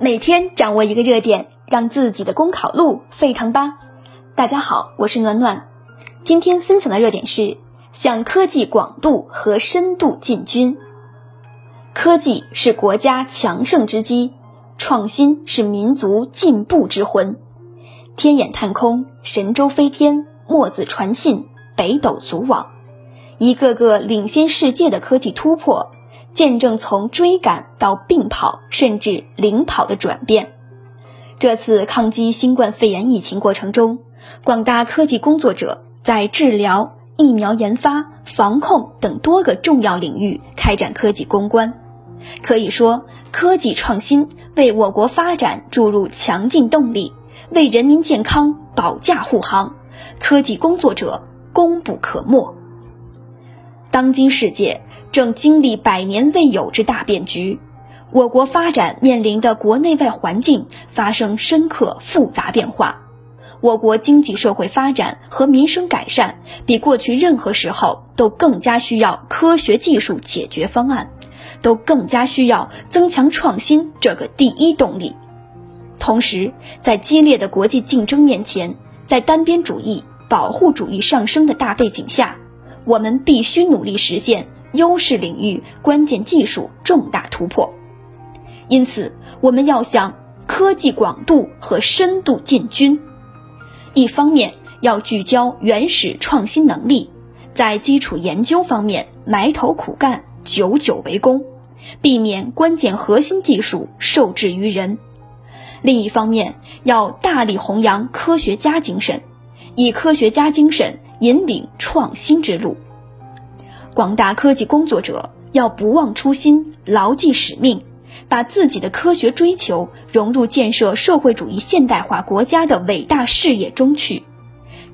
每天掌握一个热点，让自己的公考路沸腾吧！大家好，我是暖暖。今天分享的热点是向科技广度和深度进军。科技是国家强盛之基，创新是民族进步之魂。天眼探空，神舟飞天，墨子传信，北斗组网，一个个领先世界的科技突破。见证从追赶到并跑，甚至领跑的转变。这次抗击新冠肺炎疫情过程中，广大科技工作者在治疗、疫苗研发、防控等多个重要领域开展科技攻关。可以说，科技创新为我国发展注入强劲动力，为人民健康保驾护航。科技工作者功不可没。当今世界。正经历百年未有之大变局，我国发展面临的国内外环境发生深刻复杂变化，我国经济社会发展和民生改善比过去任何时候都更加需要科学技术解决方案，都更加需要增强创新这个第一动力。同时，在激烈的国际竞争面前，在单边主义、保护主义上升的大背景下，我们必须努力实现。优势领域关键技术重大突破，因此我们要向科技广度和深度进军。一方面要聚焦原始创新能力，在基础研究方面埋头苦干，久久为功，避免关键核心技术受制于人；另一方面要大力弘扬科学家精神，以科学家精神引领创新之路。广大科技工作者要不忘初心，牢记使命，把自己的科学追求融入建设社会主义现代化国家的伟大事业中去。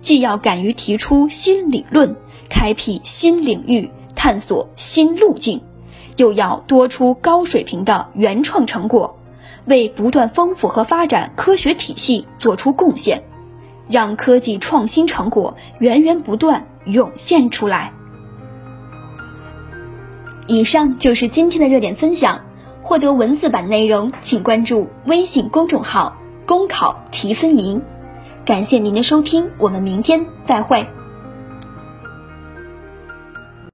既要敢于提出新理论，开辟新领域，探索新路径，又要多出高水平的原创成果，为不断丰富和发展科学体系做出贡献，让科技创新成果源源不断涌现出来。以上就是今天的热点分享。获得文字版内容，请关注微信公众号“公考提分营”。感谢您的收听，我们明天再会。